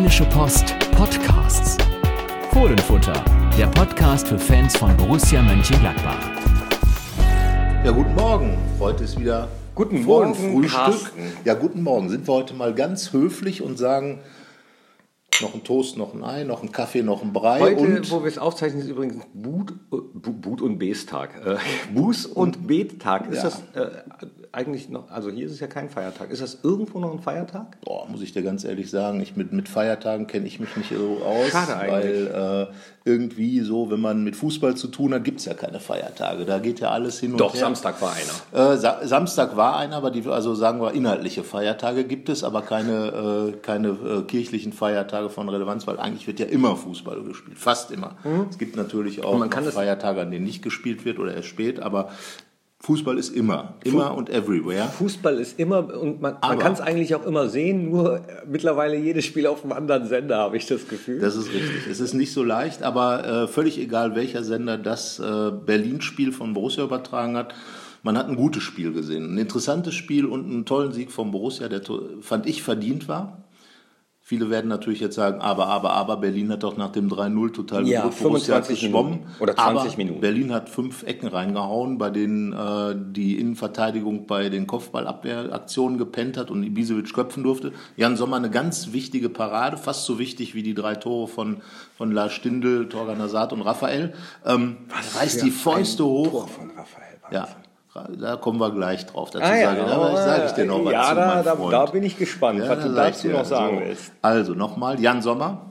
Rheinische Post Podcasts. Fohlenfutter, der Podcast für Fans von Borussia Mönchengladbach. Ja, guten Morgen. Heute ist wieder Guten Morgen, Frühstück. Carsten. Ja, guten Morgen. Sind wir heute mal ganz höflich und sagen, noch ein Toast, noch ein Ei, noch ein Kaffee, noch ein Brei Heute, und wo wir es aufzeichnen, ist übrigens Boot, äh, Bu- Boot und Beestag. Äh, Buß- und Bettag. Ist Ja. das äh, eigentlich noch, also hier ist es ja kein Feiertag. Ist das irgendwo noch ein Feiertag? boah, muss ich dir ganz ehrlich sagen, ich mit, mit Feiertagen kenne ich mich nicht so aus. Schade eigentlich. Weil äh, irgendwie so, wenn man mit Fußball zu tun hat, gibt es ja keine Feiertage. Da geht ja alles hin und Doch, her. Samstag war einer. Äh, Sa Samstag war einer, aber die, also sagen wir, inhaltliche Feiertage gibt es, aber keine, äh, keine äh, kirchlichen Feiertage von Relevanz, weil eigentlich wird ja immer Fußball gespielt, fast immer. Es gibt natürlich auch Mhm. Feiertage, an denen nicht gespielt wird oder erst spät, aber Fußball ist immer, immer und everywhere. Fußball ist immer, und man, man kann es eigentlich auch immer sehen, nur äh, mittlerweile jedes Spiel auf einem anderen Sender, habe ich das Gefühl. Das ist richtig. Es ist nicht so leicht, aber äh, völlig egal, welcher Sender das äh, Berlin-Spiel von Borussia übertragen hat. Man hat ein gutes Spiel gesehen. Ein interessantes Spiel und einen tollen Sieg von Borussia, der fand ich verdient war. Viele werden natürlich jetzt sagen, aber, aber, aber, Berlin hat doch nach dem 3-0 total Ja, gedrückt. Borussia hat 25 geschwommen. Oder 20 aber Minuten. Berlin hat fünf Ecken reingehauen, bei denen äh, die Innenverteidigung bei den Kopfballabwehraktionen gepennt hat und Ibisevic köpfen durfte. Jan Sommer eine ganz wichtige Parade, fast so wichtig wie die drei Tore von, von Lars Stindl, Torgan Hazard und Raphael. Ähm, reißt die Fäuste hoch. Tor von Raphael. Ja, da kommen wir gleich drauf. Dazu Ah, ja. sage, da sage ich dir noch was ja, zu, da, da, Freund. da bin ich gespannt, Ja, was da du dazu noch sagen So. willst. Also nochmal, Jan Sommer.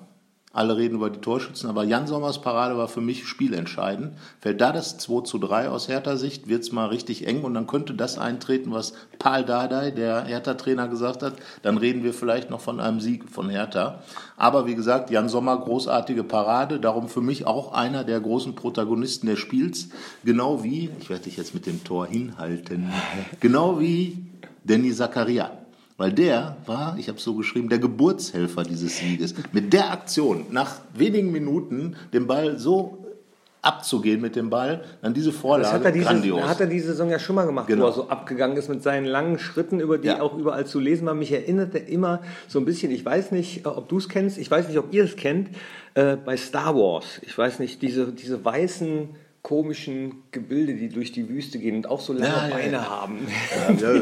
Alle reden über die Torschützen, aber Jan Sommers Parade war für mich spielentscheidend. Fällt da das 2 zu 3 aus Hertha-Sicht, wird es mal richtig eng und dann könnte das eintreten, was Paul Dardai, der Hertha-Trainer, gesagt hat. Dann reden wir vielleicht noch von einem Sieg von Hertha. Aber wie gesagt, Jan Sommer, großartige Parade, darum für mich auch einer der großen Protagonisten des Spiels. Genau wie, ich werde dich jetzt mit dem Tor hinhalten, genau wie Danny Zakaria. Weil der war, ich habe es so geschrieben, der Geburtshelfer dieses Sieges. Mit der Aktion, nach wenigen Minuten den Ball so abzugehen mit dem Ball, dann diese Vorlage, Das hat er, diese, grandios. hat er diese Saison ja schon mal gemacht, Genau. wo er so abgegangen ist mit seinen langen Schritten, über die Ja. auch überall zu lesen war. Mich erinnert er immer so ein bisschen, ich weiß nicht, äh, ob du es kennst, ich weiß nicht, ob ihr es kennt, äh, bei Star Wars. Ich weiß nicht, diese, diese weißen, komischen Gebilde, die durch die Wüste gehen und auch so lange Ja, Beine ja. haben. ja,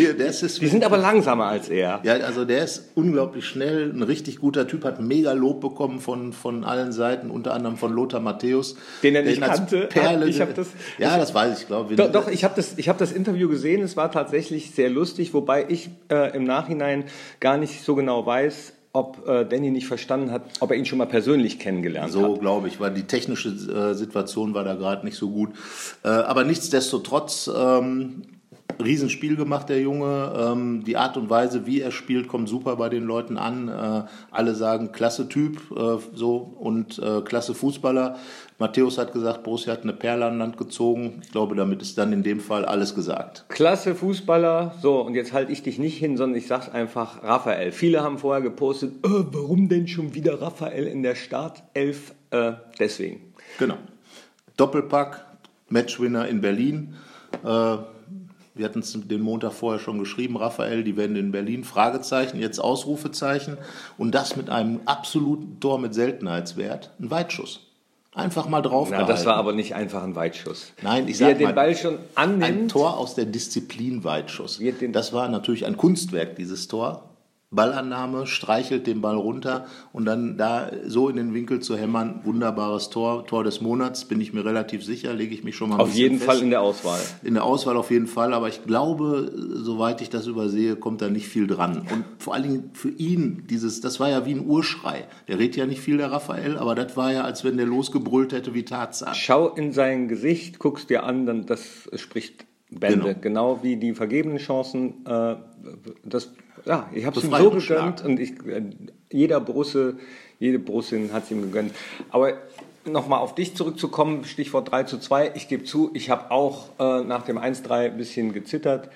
ja, der ist, Die sind aber langsamer als er. Ja, also der ist unglaublich schnell, ein richtig guter Typ, hat mega Lob bekommen von, von allen Seiten, unter anderem von Lothar Matthäus. Den er nicht kannte. Perle, Ich das- ja, das weiß ich, glaube ich. Doch, doch ich habe das, ich hab das Interview gesehen, es war tatsächlich sehr lustig, wobei ich äh, im Nachhinein gar nicht so genau weiß, ob äh, Danny nicht verstanden hat, ob er ihn schon mal persönlich kennengelernt So hat. glaube ich, weil die technische äh, Situation war da gerade nicht so gut. Äh, aber nichtsdestotrotz, ähm, Riesenspiel gemacht, der Junge. Ähm, die Art und Weise, wie er spielt, kommt super bei den Leuten an. Äh, alle sagen, klasse Typ äh, so und äh, klasse Fußballer. Matthäus hat gesagt, Borussia hat eine Perle an Land gezogen. Ich glaube, damit ist dann in dem Fall alles gesagt. Klasse Fußballer. So, und jetzt halte ich dich nicht hin, sondern ich sag's einfach Raphael. Viele haben vorher gepostet, äh, warum denn schon wieder Raphael in der Startelf? Äh, deswegen. Genau. Doppelpack, Matchwinner in Berlin. Äh, wir hatten es den Montag vorher schon geschrieben, Raphael, die werden in Berlin, Fragezeichen, jetzt Ausrufezeichen. Und das mit einem absoluten Tor mit Seltenheitswert, ein Weitschuss. Einfach mal drauf Na, das war aber nicht einfach ein Weitschuss. Nein, ich Wie er sag den mal, Ball schon annimmt. Ein Tor aus der Disziplin Weitschuss. Das war natürlich ein Kunstwerk, dieses Tor. Ballannahme, streichelt den Ball runter und dann da so in den Winkel zu hämmern, wunderbares Tor, Tor des Monats, bin ich mir relativ sicher, lege ich mich schon mal Auf jeden fest. Fall in der Auswahl. In der Auswahl auf jeden Fall, aber ich glaube, soweit ich das übersehe, kommt da nicht viel dran. Und vor allen Dingen für ihn, dieses, das war ja wie ein Urschrei. Der redet ja nicht viel, der Raphael, aber das war ja, als wenn der losgebrüllt hätte wie Tarzan. Schau in sein Gesicht, guckst dir an, dann das spricht Bände. Genau. Genau, wie die vergebenen Chancen. Äh, das, ja, ich habe es ihm so gegönnt und ich, äh, jeder Brusse, jede Brussin hat es ihm gegönnt. Aber nochmal auf dich zurückzukommen, Stichwort 3 zu 2. Ich gebe zu, ich habe auch äh, nach dem 1-3 ein bisschen gezittert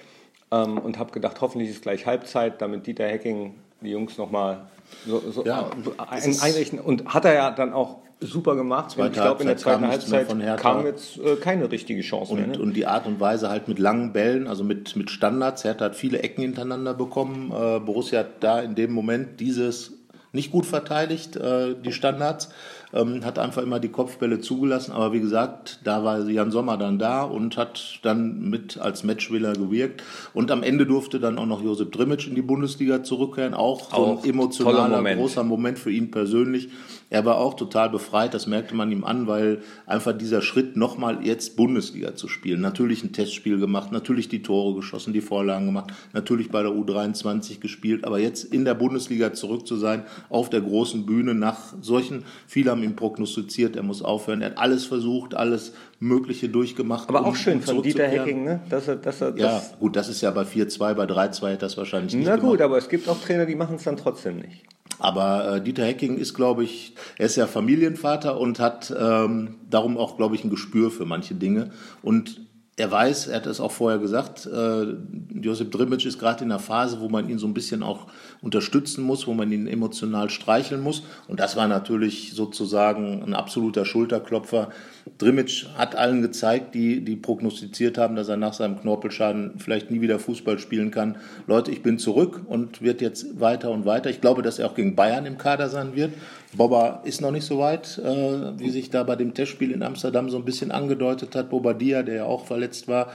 ähm, und habe gedacht, hoffentlich ist gleich Halbzeit, damit Dieter Hecking die Jungs nochmal so, so Ja, ein, einrichten. Und hat er ja dann auch super gemacht. Ich glaube, in der zweiten mehr Halbzeit kam jetzt äh, keine richtige Chance mehr. Und, Ne? und die Art und Weise halt mit langen Bällen, also mit, mit Standards. Hertha hat viele Ecken hintereinander bekommen. Äh, Borussia hat da in dem Moment dieses nicht gut verteidigt, äh, die Standards ähm, hat einfach immer die Kopfbälle zugelassen. Aber wie gesagt, da war Jan Sommer dann da und hat dann mit als Matchwiller gewirkt. Und am Ende durfte dann auch noch Josip Drimic in die Bundesliga zurückkehren. Auch, auch so ein emotionaler, Moment. großer Moment für ihn persönlich. Er war auch total befreit, das merkte man ihm an, weil einfach dieser Schritt nochmal jetzt Bundesliga zu spielen. Natürlich ein Testspiel gemacht, natürlich die Tore geschossen, die Vorlagen gemacht, natürlich bei der U23 gespielt, aber jetzt in der Bundesliga zurück zu sein, auf der großen Bühne nach solchen, viele haben ihn prognostiziert, er muss aufhören, er hat alles versucht, alles Mögliche durchgemacht. Aber um, auch schön um von Dieter Hecking, ne? Dass er, dass er, das ja, gut, das ist ja bei 4-2, bei 3-2 hätte das wahrscheinlich nicht Na gut, gemacht. aber es gibt auch Trainer, die machen es dann trotzdem nicht. Aber äh, Dieter Hecking ist, glaube ich, er ist ja Familienvater und hat ähm, darum auch, glaube ich, ein Gespür für manche Dinge. Und er weiß, er hat es auch vorher gesagt, äh, Josip Drimic ist gerade in einer Phase, wo man ihn so ein bisschen auch unterstützen muss, wo man ihn emotional streicheln muss. Und das war natürlich sozusagen ein absoluter Schulterklopfer. Drimic hat allen gezeigt, die, die prognostiziert haben, dass er nach seinem Knorpelschaden vielleicht nie wieder Fußball spielen kann. Leute, ich bin zurück und wird jetzt weiter und weiter. Ich glaube, dass er auch gegen Bayern im Kader sein wird. Boba ist noch nicht so weit, äh, wie sich da bei dem Testspiel in Amsterdam so ein bisschen angedeutet hat. Bobadia, der ja auch verletzt war.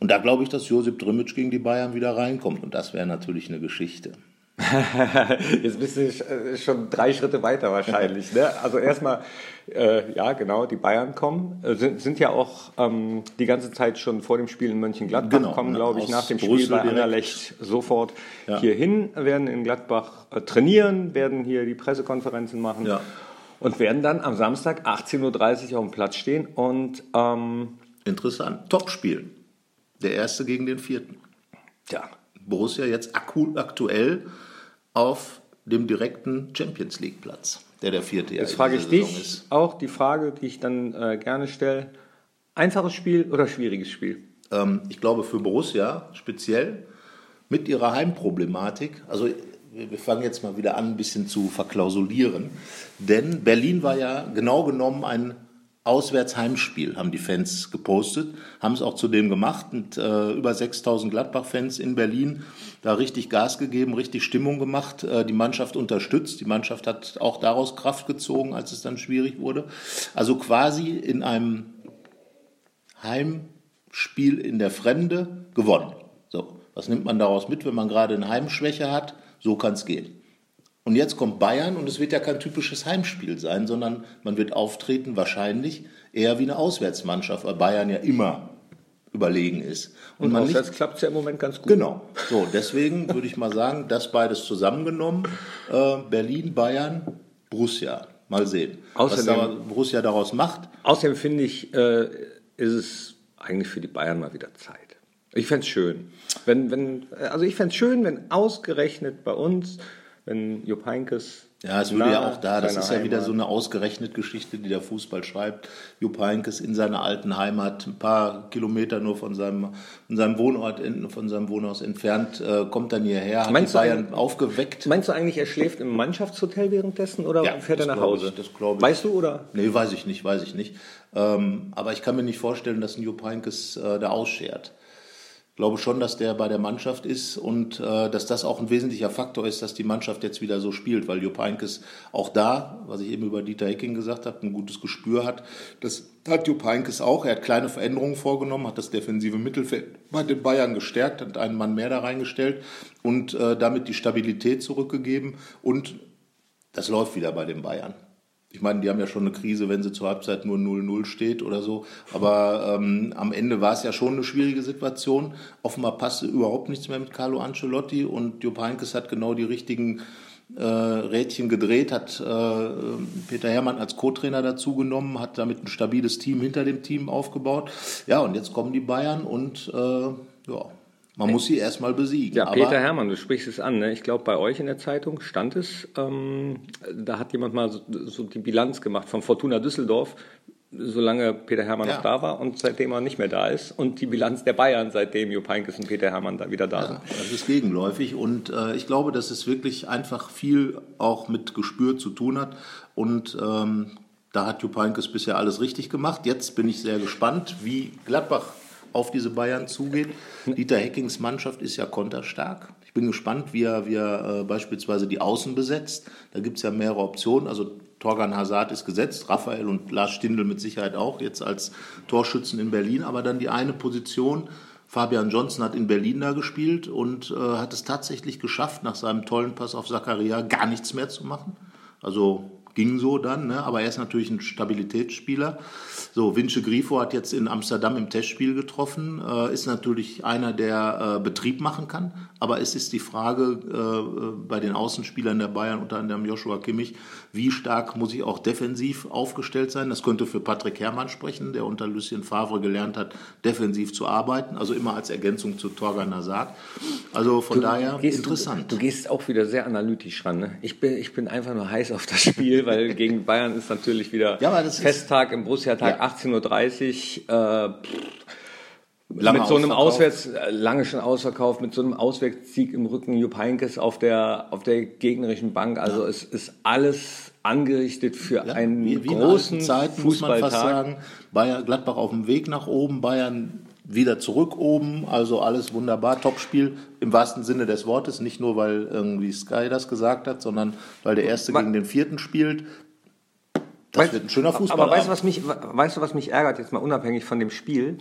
Und da glaube ich, dass Josip Drimic gegen die Bayern wieder reinkommt. Und das wäre natürlich eine Geschichte. Jetzt bist du äh, schon drei Schritte weiter wahrscheinlich. Ne? Also erstmal, äh, ja genau, die Bayern kommen, äh, sind, sind ja auch ähm, die ganze Zeit schon vor dem Spiel in Mönchengladbach, genau, kommen glaube ich nach dem Spiel bei Anderlecht sofort ja. hierhin, werden in Gladbach äh, trainieren, werden hier die Pressekonferenzen machen ja. und werden dann am Samstag 18.30 Uhr auf dem Platz stehen und ähm, Interessant, Topspiel. Der erste gegen den vierten. Ja. Borussia jetzt aktuell auf dem direkten Champions League Platz, der der vierte Jetzt frage ich dich ist. auch die Frage, die ich dann äh, gerne stelle: Einfaches Spiel oder schwieriges Spiel? Ähm, ich glaube für Borussia speziell mit ihrer Heimproblematik, also wir fangen jetzt mal wieder an, ein bisschen zu verklausulieren, denn Berlin war ja genau genommen ein Auswärtsheimspiel, haben die Fans gepostet, haben es auch zudem gemacht mit äh, über 6000 Gladbach-Fans in Berlin, da richtig Gas gegeben, richtig Stimmung gemacht, äh, die Mannschaft unterstützt, die Mannschaft hat auch daraus Kraft gezogen, als es dann schwierig wurde. Also quasi in einem Heimspiel in der Fremde gewonnen. So, was nimmt man daraus mit, wenn man gerade eine Heimschwäche hat? So kann es gehen. Und jetzt kommt Bayern und es wird ja kein typisches Heimspiel sein, sondern man wird auftreten wahrscheinlich eher wie eine Auswärtsmannschaft, weil Bayern ja immer überlegen ist. Und, und auswärts klappt es ja im Moment ganz gut. Genau. So, deswegen würde ich mal sagen, das beides zusammengenommen, äh, Berlin, Bayern, Borussia. Mal sehen, außerdem, was da Borussia daraus macht. Außerdem finde ich, äh, ist es eigentlich für die Bayern mal wieder Zeit. Ich fände es schön. Wenn, wenn, also ich fände es schön, wenn ausgerechnet bei uns wenn Jupp Heynckes ja, es würde ja auch da, das ist ja wieder so eine ausgerechnet Geschichte, die der Fußball schreibt. Jupp Heynckes in seiner alten Heimat, ein paar Kilometer nur von seinem, von seinem Wohnort, von seinem Wohnhaus entfernt, äh, kommt dann hierher, hat meinst die Bayern aufgeweckt. Meinst du eigentlich, er schläft im Mannschaftshotel währenddessen oder ja, fährt er nach Hause? Ich, das glaube ich. Weißt du, oder? Nee, weiß ich nicht, weiß ich nicht. Ähm, aber ich kann mir nicht vorstellen, dass ein Jupp Heynckes äh, da ausschert glaube schon, dass der bei der Mannschaft ist und äh, dass das auch ein wesentlicher Faktor ist, dass die Mannschaft jetzt wieder so spielt, weil Jupp Heynckes auch da, was ich eben über Dieter Hecking gesagt habe, ein gutes Gespür hat. Das hat Jupp Heynckes auch. Er hat kleine Veränderungen vorgenommen, hat das defensive Mittelfeld bei den Bayern gestärkt, hat einen Mann mehr da reingestellt und äh, damit die Stabilität zurückgegeben und das läuft wieder bei den Bayern. Ich meine, die haben ja schon eine Krise, wenn sie zur Halbzeit nur 0-0 steht oder so. Aber ähm, am Ende war es ja schon eine schwierige Situation. Offenbar passte überhaupt nichts mehr mit Carlo Ancelotti und Jupp Heynckes hat genau die richtigen äh, Rädchen gedreht, hat äh, Peter Herrmann als Co-Trainer dazugenommen, hat damit ein stabiles Team hinter dem Team aufgebaut. Ja, und jetzt kommen die Bayern und äh, ja, man muss sie erstmal besiegen. Ja, Peter Hermann, du sprichst es an. Ne? Ich glaube, bei euch in der Zeitung stand es, ähm, da hat jemand mal so, so, die Bilanz gemacht von Fortuna Düsseldorf, solange Peter Hermann ja. noch da war und seitdem er nicht mehr da ist. Und die Bilanz der Bayern, seitdem Jupp Heynckes und Peter Hermann da wieder da ja, sind. Das ist gegenläufig und äh, ich glaube, dass es wirklich einfach viel auch mit Gespür zu tun hat. Und ähm, da hat Jupp Heynckes bisher alles richtig gemacht. Jetzt bin ich sehr gespannt, wie Gladbach auf diese Bayern zugeht. Dieter Heckings Mannschaft ist ja konterstark. Ich bin gespannt, wie er, wie er äh, beispielsweise die Außen besetzt. Da gibt es ja mehrere Optionen. Also Torgan Hazard ist gesetzt, Raphael und Lars Stindl mit Sicherheit auch jetzt als Torschützen in Berlin. Aber dann die eine Position, Fabian Johnson hat in Berlin da gespielt und äh, hat es tatsächlich geschafft, nach seinem tollen Pass auf Zakaria gar nichts mehr zu machen. Also ging so dann, ne? aber er ist natürlich ein Stabilitätsspieler. So, Vince Grifo hat jetzt in Amsterdam im Testspiel getroffen, äh, ist natürlich einer, der äh, Betrieb machen kann, aber es ist die Frage äh, bei den Außenspielern der Bayern, unter anderem Joshua Kimmich, wie stark muss ich auch defensiv aufgestellt sein? Das könnte für Patrick Herrmann sprechen, der unter Lucien Favre gelernt hat, defensiv zu arbeiten, also immer als Ergänzung zu Torgan Hazard. Also von Du daher gehst- interessant. Du, du gehst auch wieder sehr analytisch ran. Ne? Ich, bin, ich bin einfach nur heiß auf das Spiel, weil gegen Bayern ist natürlich wieder Ja, Festtag im Borussia-Tag Ja. 18.30 Uhr. Äh, Lange mit so einem. Auswärts, äh, lange schon ausverkauft, mit so einem Auswärtssieg im Rücken, Jupp Heynckes auf der, auf der gegnerischen Bank. Also es ist alles angerichtet für Ja, einen wie, wie großen Fußballtag. fast sagen. Bayern, Gladbach auf dem Weg nach oben, Bayern wieder zurück oben, also alles wunderbar, Topspiel im wahrsten Sinne des Wortes, nicht nur weil irgendwie Sky das gesagt hat, sondern weil der erste Ma- gegen den vierten spielt. Das Weißt- wird ein schöner Fußball. Aber weißt du, was mich, weißt du, was mich ärgert, jetzt mal unabhängig von dem Spiel,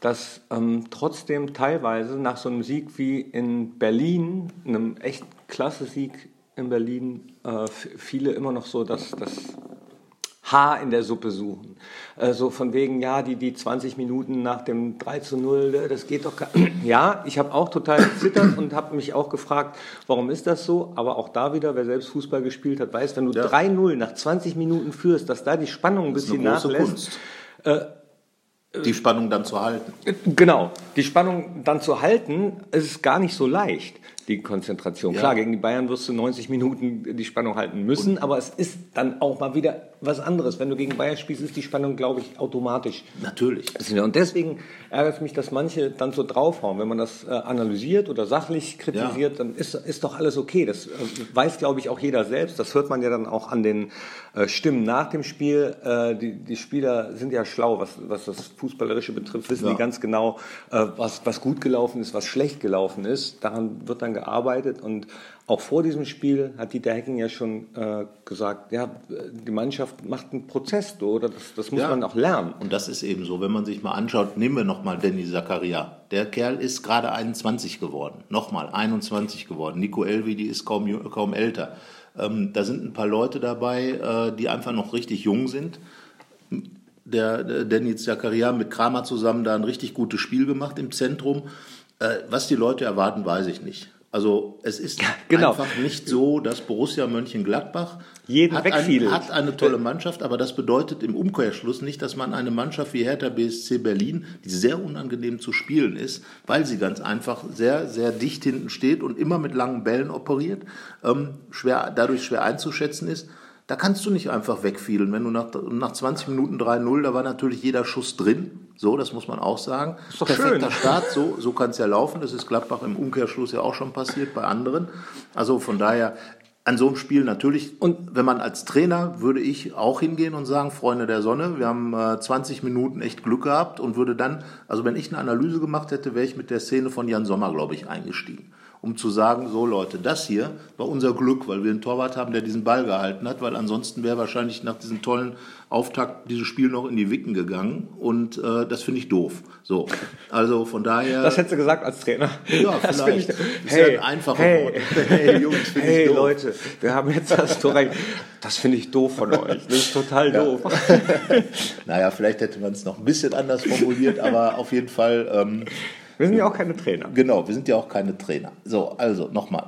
dass ähm, trotzdem teilweise nach so einem Sieg wie in Berlin, einem echt klasse Sieg in Berlin, äh, viele immer noch so das, das Haar in der Suppe suchen. Äh, so von wegen, ja, die, die 20 Minuten nach dem 3 zu 0, äh, das geht doch gar Ja, ich habe auch total gezittert und habe mich auch gefragt, warum ist das so? Aber auch da wieder, wer selbst Fußball gespielt hat, weiß, wenn du Ja. 3-0 nach 20 Minuten führst, dass da die Spannung ein bisschen nachlässt. Kunst. die Spannung dann zu halten. Genau, die Spannung dann zu halten, ist gar nicht so leicht, die Konzentration. Ja. Klar, gegen die Bayern wirst du 90 Minuten die Spannung halten müssen, aber es ist dann auch mal wieder was anderes. Wenn du gegen Bayern spielst, ist die Spannung, glaube ich, automatisch. Natürlich. Und deswegen ärgert es mich, dass manche dann so draufhauen. Wenn man das äh, analysiert oder sachlich kritisiert, dann ist, ist doch alles okay. Das äh, weiß, glaube ich, auch jeder selbst. Das hört man ja dann auch an den äh, Stimmen nach dem Spiel. Die, die Spieler sind ja schlau, was, was das Fußballerische betrifft, wissen Ja. die ganz genau, was, was gut gelaufen ist, was schlecht gelaufen ist. Daran wird dann gearbeitet und auch vor diesem Spiel hat Dieter Hecking ja schon äh, gesagt, ja, die Mannschaft macht einen Prozess, oder das, das muss Ja. man auch lernen. Und das ist eben so, wenn man sich mal anschaut, nehmen wir nochmal Danny Zakaria. Der Kerl ist gerade 21 geworden. Nochmal 21 geworden. Nico Elvedi ist kaum, kaum älter. Ähm, da sind ein paar Leute dabei, äh, die einfach noch richtig jung sind. Der, der Danny Zakaria mit Kramer zusammen da ein richtig gutes Spiel gemacht im Zentrum. Äh, was die Leute erwarten, weiß ich nicht. Also es ist genau. einfach nicht so, dass Borussia Mönchengladbach Jeden hat, ein, hat eine tolle Mannschaft, aber das bedeutet im Umkehrschluss nicht, dass man eine Mannschaft wie Hertha BSC Berlin, die sehr unangenehm zu spielen ist, weil sie ganz einfach sehr, sehr dicht hinten steht und immer mit langen Bällen operiert, ähm, schwer, dadurch schwer einzuschätzen ist. Da kannst du nicht einfach wegfielen. Wenn du nach, nach 20 Minuten 3-0, da war natürlich jeder Schuss drin. So, das muss man auch sagen. Ist doch Perfekter schön. Start, so, so kann es ja laufen. Das ist Gladbach im Umkehrschluss ja auch schon passiert bei anderen. Also von daher, an so einem Spiel natürlich, und wenn man als Trainer, würde ich auch hingehen und sagen, Freunde der Sonne, wir haben äh, 20 Minuten echt Glück gehabt und würde dann, also wenn ich eine Analyse gemacht hätte, wäre ich mit der Szene von Jan Sommer, glaube ich, eingestiegen. Um zu sagen, so Leute, das hier war unser Glück, weil wir einen Torwart haben, der diesen Ball gehalten hat, weil ansonsten wäre wahrscheinlich nach diesem tollen Auftakt dieses Spiel noch in die Wicken gegangen und äh, das finde ich doof. So, also von daher. Das hättest du gesagt als Trainer. Ja, das vielleicht. ich, Das ist ja ein einfacher hey, Wort. Hey, Jungs, finde ich hey doof. Leute, wir haben jetzt das Tor rein. Das finde ich doof von euch. Das ist total doof. Naja, vielleicht hätte man es noch ein bisschen anders formuliert, aber auf jeden Fall, ähm, Wir sind ja auch keine Trainer. genau, wir sind ja auch keine Trainer. So, also nochmal.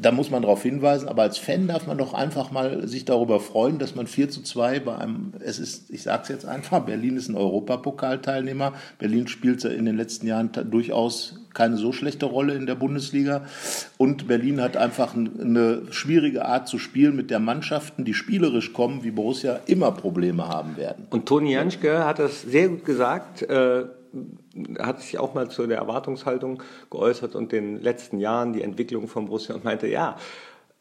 Da muss man darauf hinweisen, aber als Fan darf man doch einfach mal sich darüber freuen, dass man 4 zu 2 bei einem, es ist, ich sage es jetzt einfach, Berlin ist ein Europapokalteilnehmer. Berlin spielt in den letzten Jahren durchaus keine so schlechte Rolle in der Bundesliga. Und Berlin hat einfach ein- eine schwierige Art zu spielen mit der Mannschaften, die spielerisch kommen, wie Borussia immer Probleme haben werden. Und Toni Janschke hat das sehr gut gesagt. Äh, hat sich auch mal zu der Erwartungshaltung geäußert und den letzten Jahren die Entwicklung von Borussia und meinte, ja,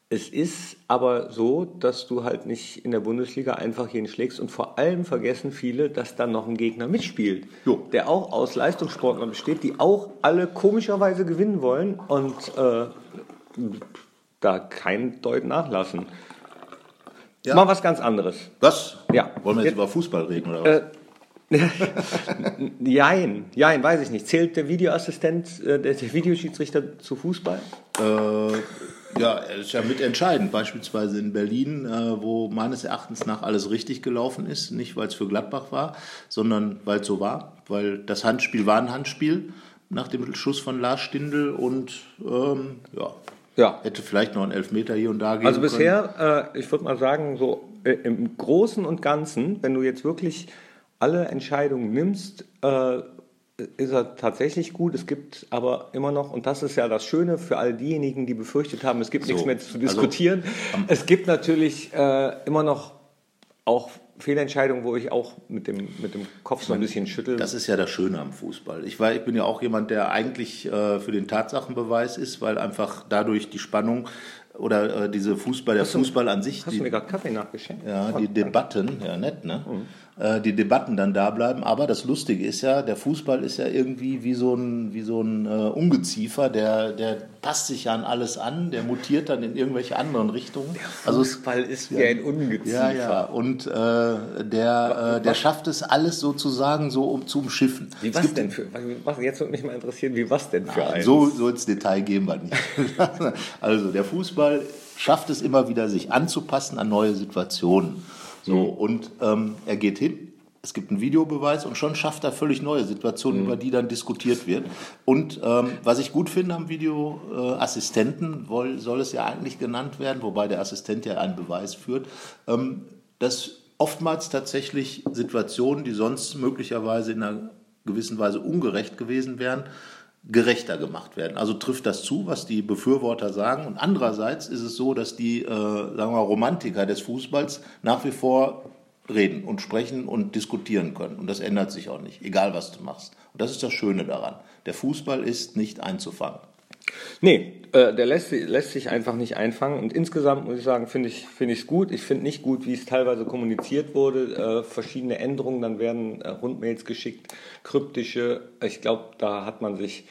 Es ist aber so, dass du halt nicht in der Bundesliga einfach jeden schlägst und vor allem vergessen viele, dass dann noch ein Gegner mitspielt, Jo. der auch aus Leistungssportlern besteht, die auch alle komischerweise gewinnen wollen und äh, da kein Deut nachlassen. Ja. Mal was ganz anderes. Was? Ja. Wollen wir jetzt Jetzt- über Fußball reden oder was? Äh, Jein, jein, weiß ich nicht. Zählt der Videoassistent, äh, der, der Videoschiedsrichter zu Fußball? Äh, ja, er ist ja mitentscheidend. Beispielsweise in Berlin, äh, wo meines Erachtens nach alles richtig gelaufen ist. Nicht, weil es für Gladbach war, sondern weil es so war. Weil das Handspiel war ein Handspiel nach dem Schuss von Lars Stindl und ähm, ja, Ja. hätte vielleicht noch einen Elfmeter hier und da geben Also bisher, äh, ich würde mal sagen, so äh, im Großen und Ganzen, wenn du jetzt wirklich alle Entscheidungen nimmst, äh, ist er tatsächlich gut. Es gibt aber immer noch, und das ist ja das Schöne für all diejenigen, die befürchtet haben, es gibt So, nichts mehr zu also, diskutieren. es gibt natürlich äh, immer noch auch Fehlentscheidungen, wo ich auch mit dem, mit dem Kopf so ein bisschen schüttel. Das ist ja das Schöne am Fußball. Ich, war, ich bin ja auch jemand, der eigentlich äh, für den Tatsachenbeweis ist, weil einfach dadurch die Spannung oder äh, diese Fußball, der du- Fußball an sich, Hast die, du mir gerade Kaffee nachgeschenkt? ja, die Debatten, ja nett, ne? Äh, die Debatten dann da bleiben. Aber das Lustige ist ja, der Fußball ist ja irgendwie wie so ein, wie so ein äh, Ungeziefer, der, der passt sich ja an alles an, der mutiert dann in irgendwelche anderen Richtungen. Also es- Fußball ist wie ein Ungeziefer. ja, ja. Und äh, der, äh, der schafft es alles sozusagen so um zu umschiffen. Wie was denn für, was, jetzt würde mich mal interessieren, wie was denn für ein? so, so ins Detail gehen wir nicht. also der Fußball schafft es immer wieder, sich anzupassen an neue Situationen. So, Mhm. und ähm, er geht hin, es gibt einen Videobeweis und schon schafft er völlig neue Situationen, Mhm. über die dann diskutiert wird. Und ähm, was ich gut finde am Videoassistenten, woll- soll es ja eigentlich genannt werden, wobei der Assistent ja einen Beweis führt, ähm, dass oftmals tatsächlich Situationen, die sonst möglicherweise in einer gewissen Weise ungerecht gewesen wären, gerechter gemacht werden. Also trifft das zu, was die Befürworter sagen. Und andererseits ist es so, dass die, äh, sagen wir Romantiker des Fußballs nach wie vor reden und sprechen und diskutieren können. Und das ändert sich auch nicht, egal was du machst. Und das ist das Schöne daran. Der Fußball ist nicht einzufangen. Nee, äh, der lässt, sich- lässt sich einfach nicht einfangen. Und insgesamt muss ich sagen, finde ich es gut. Ich finde nicht gut, wie es teilweise kommuniziert wurde. Äh, verschiedene Änderungen, dann werden äh, Rundmails geschickt, kryptische. Ich glaube, da hat man sich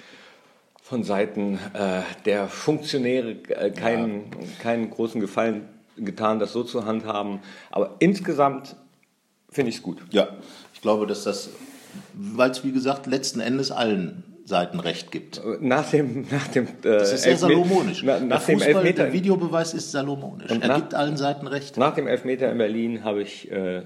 von Seiten äh, der Funktionäre äh, keinen, keinen großen Gefallen getan, das so zu handhaben. Aber insgesamt finde ich es gut. Ja, ich glaube, dass das, weil es wie gesagt letzten Endes allen Seiten recht gibt. Nach dem, nach dem, äh, Das ist sehr Elfmet- salomonisch. Na, der nach dem Fußball, Elfmeter, der Videobeweis ist salomonisch. Und er nach- gibt allen Seiten recht. Nach dem Elfmeter in Berlin habe ich äh,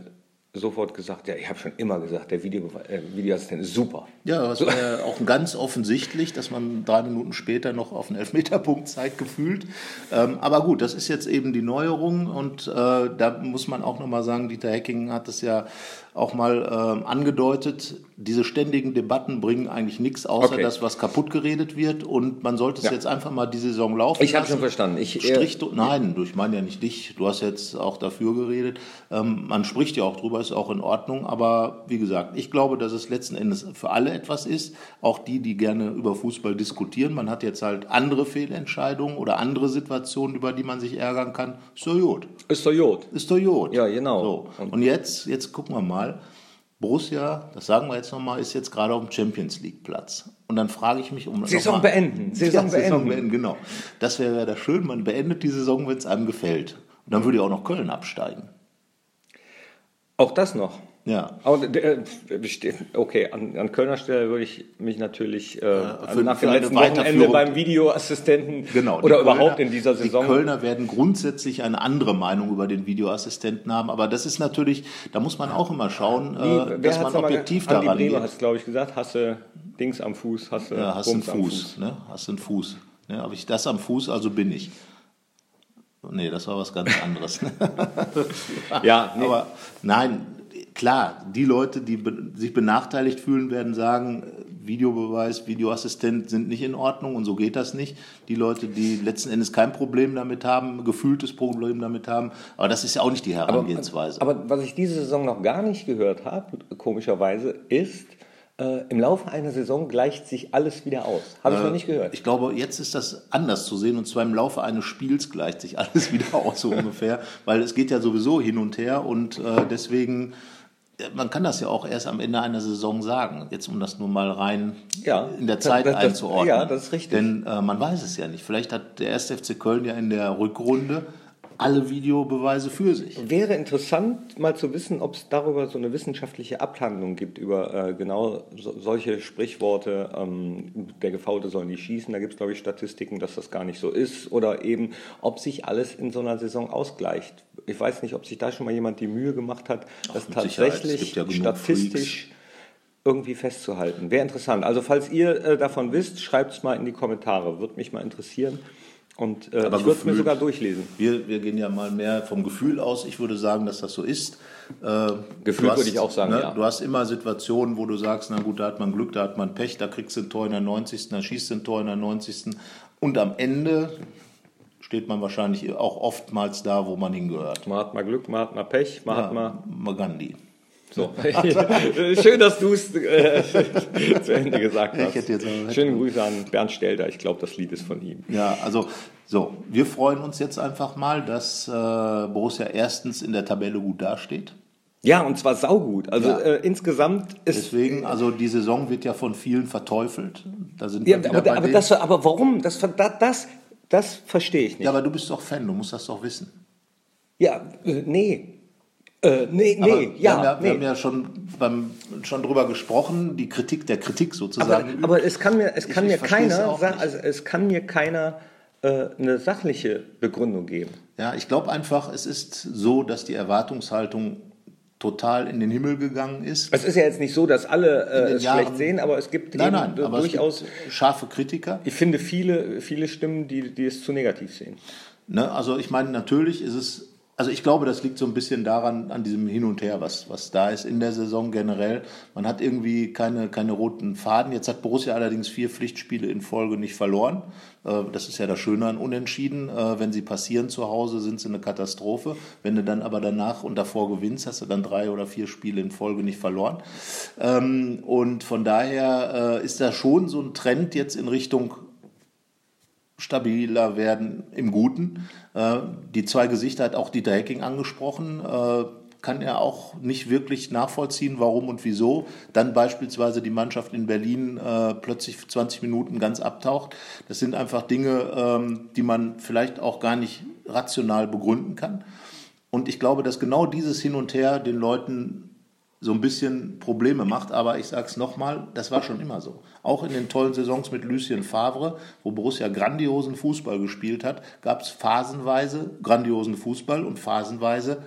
sofort gesagt, ja, ich habe schon immer gesagt, der Video, äh, Videoassistent ist super. Ja, das war ja auch ganz offensichtlich, dass man drei Minuten später noch auf einen Elfmeterpunkt zeigt, gefühlt. Ähm, aber gut, das ist jetzt eben die Neuerung und äh, da muss man auch nochmal sagen, Dieter Hecking hat es ja auch mal ähm, angedeutet, diese ständigen Debatten bringen eigentlich nichts, außer Okay. das, was kaputt geredet wird und man sollte es Ja. jetzt einfach mal die Saison laufen Ich habe schon verstanden. Ich, äh, Strich, nein, du, ich meine ja nicht dich. Du hast jetzt auch dafür geredet. Ähm, man spricht ja auch drüber, ist auch in Ordnung. Aber wie gesagt, ich glaube, dass es letzten Endes für alle etwas ist. Auch die, die gerne über Fußball diskutieren. Man hat jetzt halt andere Fehlentscheidungen oder andere Situationen, über die man sich ärgern kann. Ist doch gut. Ist doch Jod. Ist doch gut. Ja, genau. So. Und jetzt, jetzt gucken wir mal. Borussia, das sagen wir jetzt nochmal, ist jetzt gerade auf dem Champions League Platz. Und dann frage ich mich um. Saison mal- beenden. Saison ja, Saison beenden. beenden, genau. Das wäre ja das schön, man beendet die Saison, wenn es einem gefällt. Und dann würde ja auch noch Köln absteigen. Auch das noch. Ja. Aber, äh, besteht- okay, an, an Kölner Stelle würde ich mich natürlich äh, für- nach für dem eine letzten Wochenende beim Videoassistenten Genau. oder Kölner- überhaupt in dieser Saison. Die Kölner werden grundsätzlich eine andere Meinung über den Videoassistenten haben. Aber das ist natürlich, da muss man auch immer schauen, äh, dass man mal objektiv Andi daran geht. hat glaube ich, gesagt, hasse Dings am Fuß, hasse Ja, hast einen Bums am Fuß, ne? Hast einen Fuß. Ne? Habe ich das am Fuß, also bin ich. Nee, das war was ganz anderes. Ja, nee. Aber nein, klar, die Leute, die be sich benachteiligt fühlen, werden sagen, äh, Videobeweis, Videoassistent sind nicht in Ordnung und so geht das nicht. Die Leute, die letzten Endes kein Problem damit haben, gefühltes Problem damit haben, aber das ist ja auch nicht die Herangehensweise. Aber was ich diese Saison noch gar nicht gehört habe, komischerweise, ist, äh, im Laufe einer Saison gleicht sich alles wieder aus. Habe ich noch nicht gehört. Ich glaube, jetzt ist das anders zu sehen und zwar im Laufe eines Spiels gleicht sich alles wieder aus, so ungefähr, weil es geht ja sowieso hin und her und äh, deswegen man kann das ja auch erst am Ende einer Saison sagen, jetzt um das nur mal rein Ja, in der Zeit das- das- einzuordnen. ja, das ist richtig. Denn äh, man weiß es ja nicht. Vielleicht hat der 1. FC Köln ja in der Rückrunde alle Videobeweise für sich. Wäre interessant, mal zu wissen, ob es darüber so eine wissenschaftliche Abhandlung gibt, über äh, genau so, solche Sprichworte, ähm, der Gefaute soll nicht schießen, da gibt es, glaube ich, Statistiken, dass das gar nicht so ist, oder eben, ob sich alles in so einer Saison ausgleicht. Ich weiß nicht, ob sich da schon mal jemand die Mühe gemacht hat, das Sicherheit. Es tatsächlich ja statistisch irgendwie festzuhalten. Wäre interessant. Also falls ihr äh, davon wisst, schreibt es mal in die Kommentare, würde mich mal interessieren. Und äh, ich würde es mir sogar durchlesen. Wir, wir gehen ja mal mehr vom Gefühl aus. Ich würde sagen, dass das so ist. Äh, Gefühl hast, würde ich auch sagen, ne, ja. Du hast immer Situationen, wo du sagst, na gut, da hat man Glück, da hat man Pech, da kriegst du ein Tor in der 90., da schießt du ein Tor in der 90. Und am Ende steht man wahrscheinlich auch oftmals da, wo man hingehört. Man hat mal Glück, man hat mal Pech, man hat mal. Magandi. So. Schön, dass du es äh, zu Ende gesagt hast. Ich hätte jetzt auch- Schöne Grüße an Bernd Stelter. Ich glaube, das Lied ist von ihm. Ja, also so, wir freuen uns jetzt einfach mal, dass äh, Borussia erstens in der Tabelle gut dasteht. Ja, und zwar saugut. Also Ja. äh, insgesamt ist. Deswegen, also die Saison wird ja von vielen verteufelt. Da sind Ja, aber, bei aber, das, aber warum? Das, das, das, das verstehe ich nicht. Ja, aber du bist doch Fan, du musst das doch wissen. Ja, äh, nee. Äh, nee, Aber nee, wir, ja, haben ja, nee. wir haben ja schon, beim, schon drüber gesprochen, die Kritik der Kritik aber, sozusagen. aber es kann mir, es kann Ich- mir ich es keiner, nicht. also es kann mir keiner äh, eine sachliche Begründung geben. ja, ich glaube einfach, es ist so, dass die Erwartungshaltung total in den Himmel gegangen ist. Es ist ja jetzt nicht so, dass alle äh, es Jahren- schlecht sehen, aber es gibt Nein, nein, aber durchaus. es scharfe Kritiker. Ich finde viele, viele Stimmen, die, die es zu negativ sehen. Ne? Also ich meine, natürlich ist es, also ich glaube, das liegt so ein bisschen daran, an diesem Hin und Her, was, was da ist in der Saison generell. Man hat irgendwie keine, keine roten Faden. Jetzt hat Borussia allerdings vier Pflichtspiele in Folge nicht verloren. Äh, Das ist ja das Schöne an Unentschieden. Äh, Wenn sie passieren zu Hause, sind sie eine Katastrophe. Wenn du dann aber danach und davor gewinnst, hast du dann drei oder vier Spiele in Folge nicht verloren. Ähm, Und von daher äh, ist da schon so ein Trend jetzt in Richtung stabiler werden im Guten. Äh, Die zwei Gesichter hat auch Dieter Hecking angesprochen. Äh, Kann er auch nicht wirklich nachvollziehen, warum und wieso. Dann beispielsweise die Mannschaft in Berlin äh, plötzlich für 20 Minuten ganz abtaucht. Das sind einfach Dinge, ähm, die man vielleicht auch gar nicht rational begründen kann. Und ich glaube, dass genau dieses Hin und Her den Leuten so ein bisschen Probleme macht. Aber ich sage es nochmal, das war schon immer so. Auch in den tollen Saisons mit Lucien Favre, wo Borussia grandiosen Fußball gespielt hat, gab es phasenweise grandiosen Fußball und phasenweise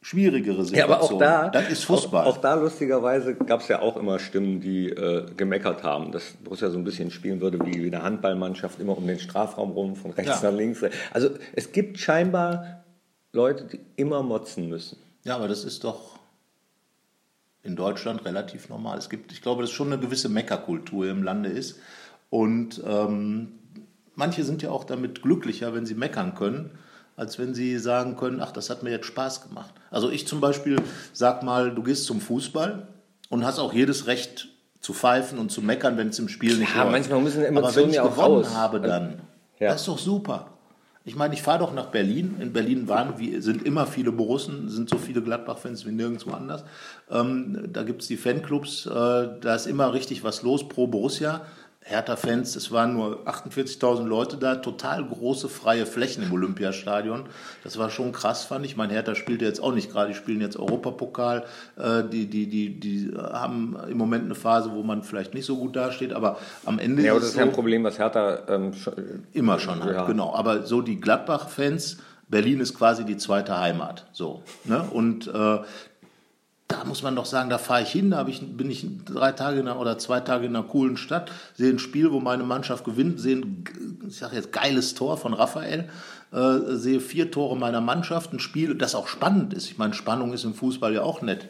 schwierigere Ja, Situationen. aber auch da, das ist Fußball. Auch, auch da lustigerweise gab es ja auch immer Stimmen, die äh, gemeckert haben, dass Borussia so ein bisschen spielen würde wie, wie eine Handballmannschaft, immer um den Strafraum rum, von rechts Ja. nach links. Also es gibt scheinbar Leute, die immer motzen müssen. Ja, aber das ist doch in Deutschland relativ normal. Es gibt, ich glaube, dass schon eine gewisse Meckerkultur im Lande ist. Und ähm, manche sind ja auch damit glücklicher, wenn sie meckern können, als wenn sie sagen können, ach, das hat mir jetzt Spaß gemacht. Also ich zum Beispiel sag mal, du gehst zum Fußball und hast auch jedes Recht zu pfeifen und zu meckern, wenn es im Spiel nicht Ja, läuft. manchmal müssen Aber Emotionen wenn ich ja auch gewonnen raus. habe dann, Ja. das ist doch super. Ich meine, ich fahre doch nach Berlin. In Berlin waren, wie, sind immer viele Borussen, sind so viele Gladbach-Fans wie nirgendwo anders. Ähm, da gibt es die Fanclubs, äh, da ist immer richtig was los pro Borussia. Hertha-Fans, es waren nur 48.000 Leute da, total große freie Flächen im Olympiastadion. Das war schon krass, fand ich. Mein Hertha spielt jetzt auch nicht gerade, die spielen jetzt Europapokal. Äh, die, die, die, die haben im Moment eine Phase, wo man vielleicht nicht so gut dasteht, aber am Ende Ja, ist das ist ja ein so, Problem, was Hertha ähm, schon, Immer schon halt, Ja. genau. Aber so die Gladbach-Fans, Berlin ist quasi die zweite Heimat. So. Ne? Und äh, da muss man doch sagen, da fahre ich hin, da ich, bin ich drei Tage einer, oder zwei Tage in einer coolen Stadt, sehe ein Spiel, wo meine Mannschaft gewinnt, sehe ein, ich sage jetzt, geiles Tor von Raphael, äh, sehe vier Tore meiner Mannschaft, ein Spiel, das auch spannend ist. Ich meine, Spannung ist im Fußball ja auch nett.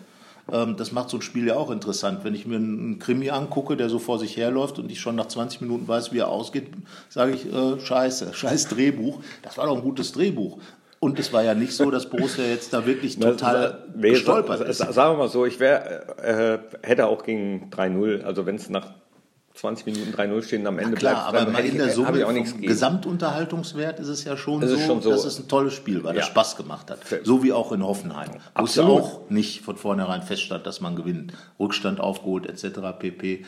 Ähm, das macht so ein Spiel ja auch interessant. Wenn ich mir einen Krimi angucke, der so vor sich herläuft und ich schon nach 20 Minuten weiß, wie er ausgeht, sage ich, äh, scheiße, scheiß Drehbuch. Das war doch ein gutes Drehbuch. Und es war ja nicht so, dass Borussia jetzt da wirklich total nee, gestolpert ist. Sagen wir mal so, ich wär, äh, hätte auch gegen 3-0, also wenn es nach 20 Minuten 3-0 stehen am Ende Klar, bleibt, aber mal in der habe Summe auch nichts. Gesamtunterhaltungswert ist es ja schon, Es so, ist schon so. dass es ein tolles Spiel war, das Ja. Spaß gemacht hat. So wie auch in Hoffenheim, wo es ja auch nicht von vornherein feststand, dass man gewinnt. Rückstand aufgeholt etc. pp.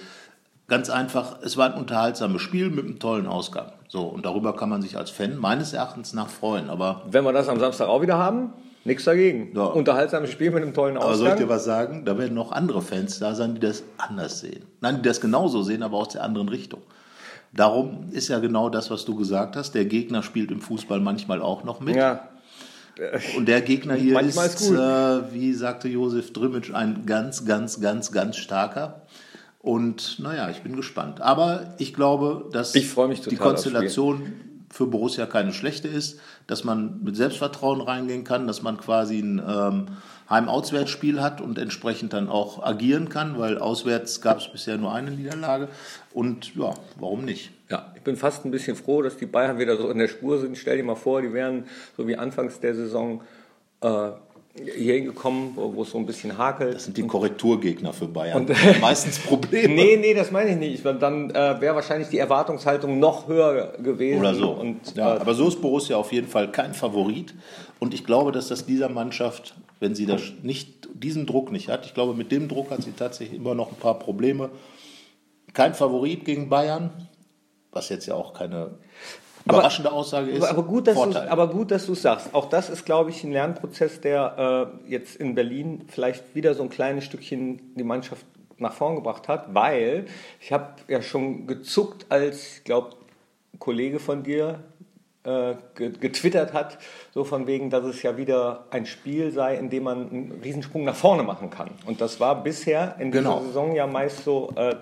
Ganz einfach, es war ein unterhaltsames Spiel mit einem tollen Ausgang. So, und darüber kann man sich als Fan meines Erachtens nach freuen. Aber, Wenn wir das am Samstag auch wieder haben, nichts dagegen. Ja. Unterhaltsames Spiel mit einem tollen aber soll ich dir Ausgang. was sagen? Da werden noch andere Fans da sein, die das anders sehen. Nein, die das genauso sehen, aber aus der anderen Richtung. Darum ist ja genau das, was du gesagt hast. Der Gegner spielt im Fußball manchmal auch noch mit. Ja, Und der Gegner hier Manchmal ist, ist äh, wie sagte Josef Drimmitsch, ein ganz, ganz, ganz, ganz starker. Und naja, ich bin gespannt. Aber ich glaube, dass Ich die Konstellation für Borussia keine schlechte ist, dass man mit Selbstvertrauen reingehen kann, dass man quasi ein ähm, Heim-Auswärtsspiel hat und entsprechend dann auch agieren kann, weil auswärts gab es bisher nur eine Niederlage. Und ja, warum nicht? ja, ich bin fast ein bisschen froh, dass die Bayern wieder so in der Spur sind. Stell dir mal vor, die wären so wie anfangs der Saison äh, hier hingekommen, wo, es so ein bisschen hakelt. Das sind die Korrekturgegner für Bayern. Und- meistens Probleme. Nee, nee, das meine ich nicht. Dann äh, wäre wahrscheinlich die Erwartungshaltung noch höher gewesen. Oder so. Und, ja, äh, aber so ist Borussia auf jeden Fall kein Favorit. Und ich glaube, dass das dieser Mannschaft, wenn sie das nicht, diesen Druck nicht hat, ich glaube, mit dem Druck hat sie tatsächlich immer noch ein paar Probleme. Kein Favorit gegen Bayern, was jetzt ja auch keine überraschende Aussage ist. Aber, aber gut, dass du, Vorteil. aber gut, dass du es sagst. Auch das ist, glaube ich, ein Lernprozess, der äh, jetzt in Berlin vielleicht wieder so ein kleines Stückchen die Mannschaft nach vorn gebracht hat, weil ich habe ja schon gezuckt, als, ich glaube, ein Kollege von dir äh, ge- getwittert hat, so von wegen, dass es ja wieder ein Spiel sei, in dem man einen Riesensprung nach vorne machen kann. Und das war bisher in dieser Genau. Saison ja meist so, äh,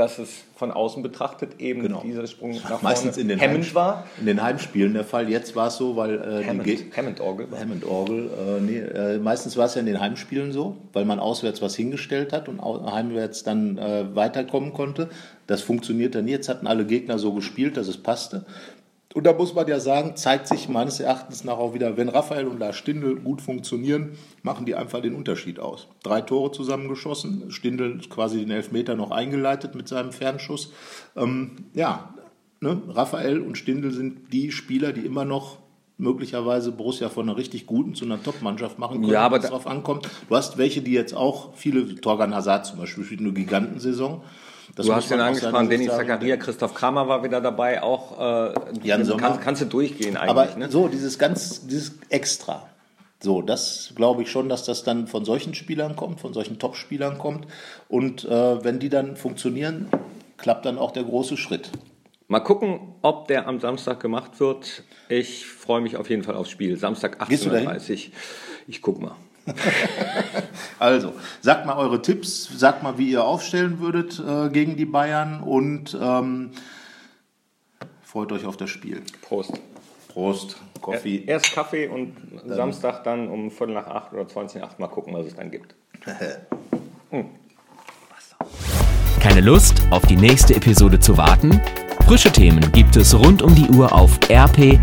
dass es von außen betrachtet eben Genau. dieser Sprung nach vorne Meistens in den, hemmend Heim- war. in den Heimspielen der Fall. Jetzt war es so, weil äh, Hammond, die Ge Hammond-Orgel. Hammond-Orgel. Äh, nee, äh, meistens war es ja in den Heimspielen so, weil man auswärts was hingestellt hat und heimwärts dann äh, weiterkommen konnte. Das funktioniert dann nie. Jetzt hatten alle Gegner so gespielt, dass es passte. Und da muss man ja sagen, zeigt sich meines Erachtens nach auch wieder, wenn Raphael und Lars Stindl gut funktionieren, machen die einfach den Unterschied aus. Drei Tore zusammengeschossen, Stindl quasi den Elfmeter noch eingeleitet mit seinem Fernschuss. Ähm, ja, ne? Raphael und Stindl sind die Spieler, die immer noch möglicherweise Borussia von einer richtig guten zu einer Top-Mannschaft machen können, Ja, aber wenn es da- drauf ankommt. Du hast welche, die jetzt auch, viele, Torgan Hazard zum Beispiel, spielt eine Gigantensaison. Das Du hast aus angesprochen, Dennis. Zakaria, Christoph Kramer war wieder dabei, auch äh, Jan Sommer. kannst, kannst du durchgehen eigentlich. Aber ne? so, dieses ganz, dieses Extra. So, das glaube ich schon, dass das dann von solchen Spielern kommt, von solchen Top-Spielern kommt. Und äh, wenn die dann funktionieren, klappt dann auch der große Schritt. Mal gucken, ob der am Samstag gemacht wird. Ich freue mich auf jeden Fall aufs Spiel. Samstag Gehst du dahin? 18.30 Uhr. Ich guck mal. Also, sagt mal eure Tipps, sagt mal, wie ihr aufstellen würdet äh, gegen die Bayern und ähm, freut euch auf das Spiel. Prost. Prost, Coffee. Erst Kaffee und Samstag dann um Viertel nach acht oder 20 nach acht mal gucken, was es dann gibt. Keine Lust, auf die nächste Episode zu warten? Frische Themen gibt es rund um die Uhr auf rp-online.de.